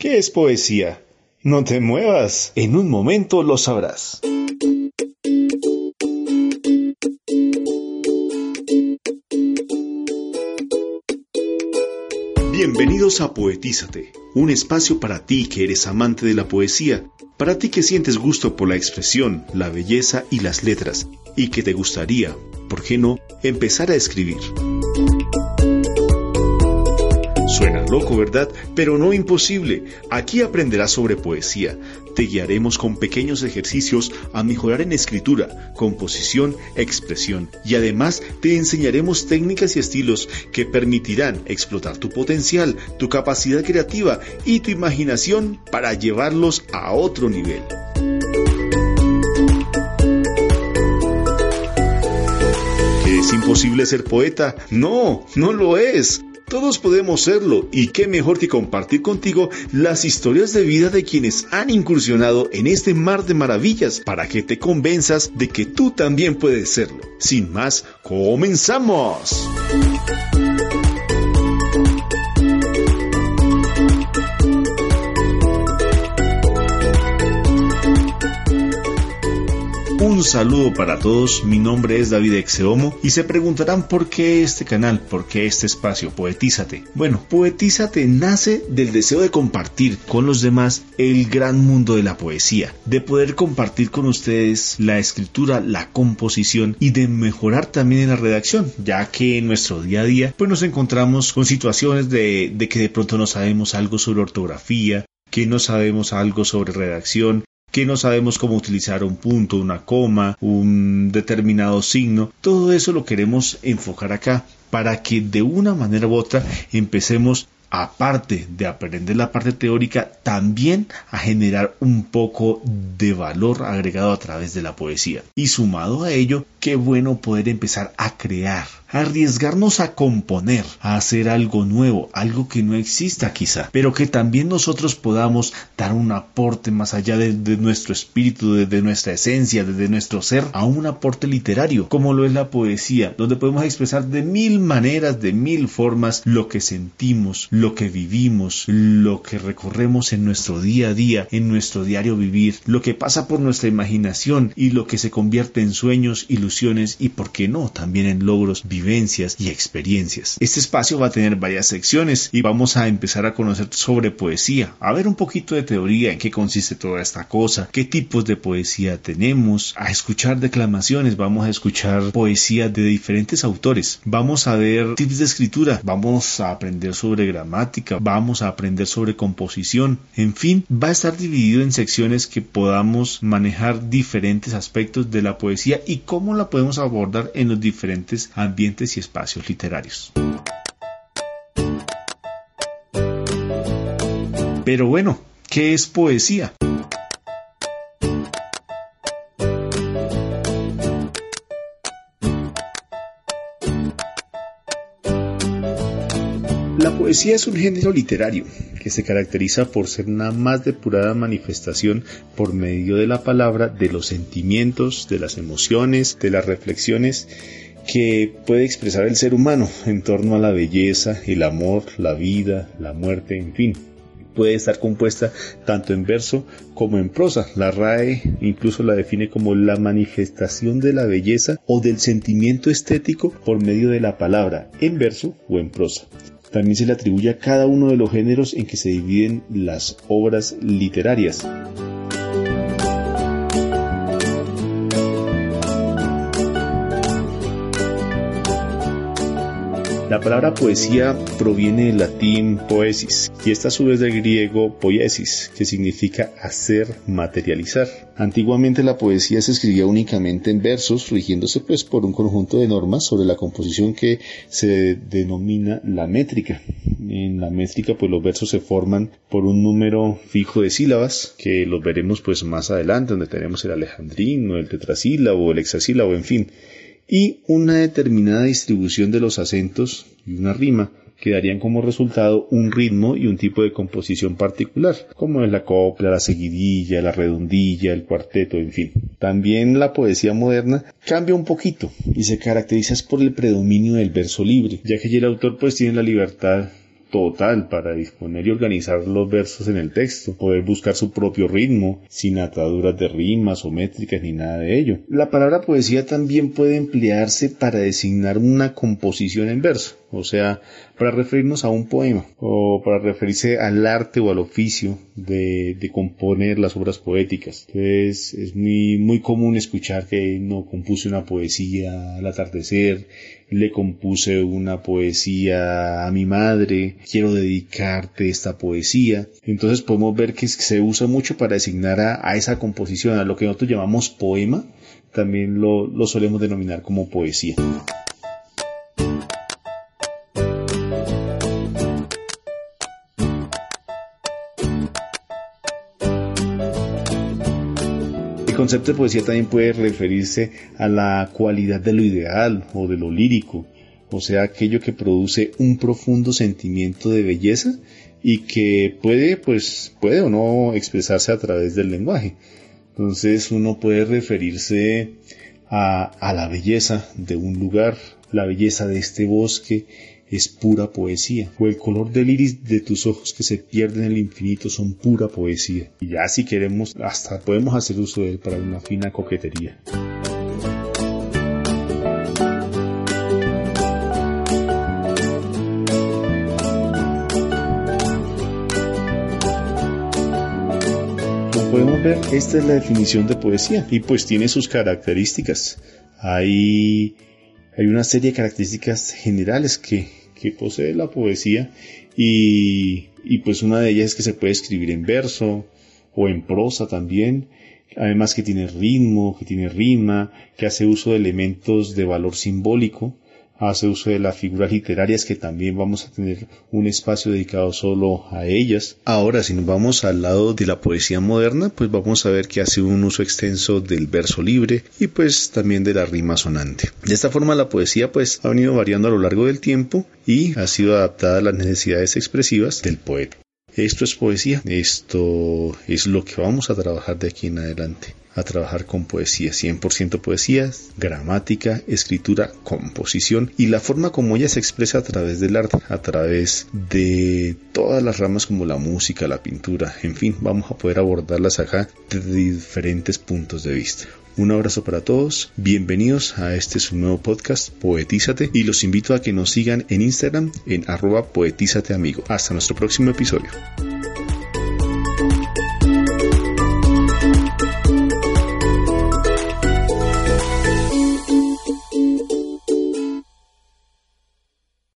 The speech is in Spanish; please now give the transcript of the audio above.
¿Qué es poesía? No te muevas, en un momento lo sabrás. Bienvenidos a Poetízate, un espacio para ti que eres amante de la poesía, para ti que sientes gusto por la expresión, la belleza y las letras, y que te gustaría, ¿por qué no?, empezar a escribir. Loco, ¿verdad? Pero no imposible. Aquí aprenderás sobre poesía. Te guiaremos con pequeños ejercicios a mejorar en escritura, composición, expresión y además te enseñaremos técnicas y estilos que permitirán explotar tu potencial, tu capacidad creativa y tu imaginación para llevarlos a otro nivel. ¿Es imposible ser poeta? No, no lo es. Todos podemos serlo y qué mejor que compartir contigo las historias de vida de quienes han incursionado en este mar de maravillas para que te convenzas de que tú también puedes serlo. Sin más, comenzamos. Un saludo para todos, mi nombre es David Exeomo y se preguntarán por qué este canal, por qué este espacio, Poetízate. Bueno, Poetízate nace del deseo de compartir con los demás el gran mundo de la poesía, de poder compartir con ustedes la escritura, la composición y de mejorar también en la redacción, ya que en nuestro día a día pues nos encontramos con situaciones de, de que de pronto no sabemos algo sobre ortografía, que no sabemos algo sobre redacción, que no sabemos cómo utilizar un punto, una coma, un determinado signo. Todo eso lo queremos enfocar acá para que de una manera u otra empecemos aparte de aprender la parte teórica, también a generar un poco de valor agregado a través de la poesía. Y sumado a ello, qué bueno poder empezar a crear, arriesgarnos a componer, a hacer algo nuevo, algo que no exista quizá, pero que también nosotros podamos dar un aporte más allá de, nuestro espíritu, de, nuestra esencia, de, nuestro ser, a un aporte literario, como lo es la poesía, donde podemos expresar de mil maneras, de mil formas, lo que sentimos, lo que vivimos, lo que recorremos en nuestro día a día, en nuestro diario vivir, lo que pasa por nuestra imaginación y lo que se convierte en sueños, ilusiones y, por qué no, también en logros, vivencias y experiencias. Este espacio va a tener varias secciones y vamos a empezar a conocer sobre poesía, a ver un poquito de teoría, en qué consiste toda esta cosa, qué tipos de poesía tenemos, a escuchar declamaciones, vamos a escuchar poesía de diferentes autores, vamos a ver tips de escritura, vamos a aprender sobre gramática, vamos a aprender sobre composición, en fin, va a estar dividido en secciones que podamos manejar diferentes aspectos de la poesía y cómo la podemos abordar en los diferentes ambientes y espacios literarios. Pero bueno, ¿qué es poesía? La poesía es un género literario que se caracteriza por ser una más depurada manifestación por medio de la palabra de los sentimientos, de las emociones, de las reflexiones que puede expresar el ser humano en torno a la belleza, el amor, la vida, la muerte, en fin. Puede estar compuesta tanto en verso como en prosa. La RAE incluso la define como la manifestación de la belleza o del sentimiento estético por medio de la palabra, en verso o en prosa. También se le atribuye a cada uno de los géneros en que se dividen las obras literarias. La palabra poesía proviene del latín poesis y esta a su vez del griego poiesis, que significa hacer, materializar. Antiguamente la poesía se escribía únicamente en versos, rigiéndose pues por un conjunto de normas sobre la composición que se denomina la métrica. En la métrica pues los versos se forman por un número fijo de sílabas, que los veremos pues más adelante, donde tenemos el alejandrino, el tetrasílabo, el hexasílabo, en fin y una determinada distribución de los acentos y una rima que darían como resultado un ritmo y un tipo de composición particular, como es la copla, la seguidilla, la redondilla, el cuarteto, en fin. También la poesía moderna cambia un poquito y se caracteriza por el predominio del verso libre, ya que el autor pues tiene la libertad total para disponer y organizar los versos en el texto, poder buscar su propio ritmo, sin ataduras de rimas o métricas ni nada de ello. La palabra poesía también puede emplearse para designar una composición en verso, o sea, para referirnos a un poema o para referirse al arte o al oficio de, de componer las obras poéticas. Entonces es muy, muy común escuchar que no compuse una poesía al atardecer, le compuse una poesía a mi madre, quiero dedicarte esta poesía. Entonces podemos ver que se usa mucho para designar a, esa composición, a lo que nosotros llamamos poema, también lo, lo solemos denominar como poesía. El concepto de poesía también puede referirse a la cualidad de lo ideal o de lo lírico, o sea, aquello que produce un profundo sentimiento de belleza y que puede, pues, puede o no expresarse a través del lenguaje. Entonces uno puede referirse a, a la belleza de un lugar, la belleza de este bosque, es pura poesía, o el color del iris de tus ojos que se pierden en el infinito son pura poesía. Y ya si queremos, hasta podemos hacer uso de él para una fina coquetería. Podemos ver, esta es la definición de poesía y pues tiene sus características. Hay, hay una serie de características generales que que posee la poesía y, y pues una de ellas es que se puede escribir en verso o en prosa también, además que tiene ritmo, que tiene rima, que hace uso de elementos de valor simbólico, hace uso de las figuras literarias que también vamos a tener un espacio dedicado solo a ellas. Ahora, si nos vamos al lado de la poesía moderna, pues vamos a ver que hace un uso extenso del verso libre y pues también de la rima sonante. De esta forma la poesía pues ha venido variando a lo largo del tiempo y ha sido adaptada a las necesidades expresivas del poeta. Esto es poesía, esto es lo que vamos a trabajar de aquí en adelante a trabajar con poesía, 100% poesía, gramática, escritura, composición y la forma como ella se expresa a través del arte, a través de todas las ramas como la música, la pintura, en fin, vamos a poder abordarlas acá desde diferentes puntos de vista. Un abrazo para todos, bienvenidos a este su nuevo podcast Poetízate y los invito a que nos sigan en Instagram en arroba poetízate amigo. Hasta nuestro próximo episodio.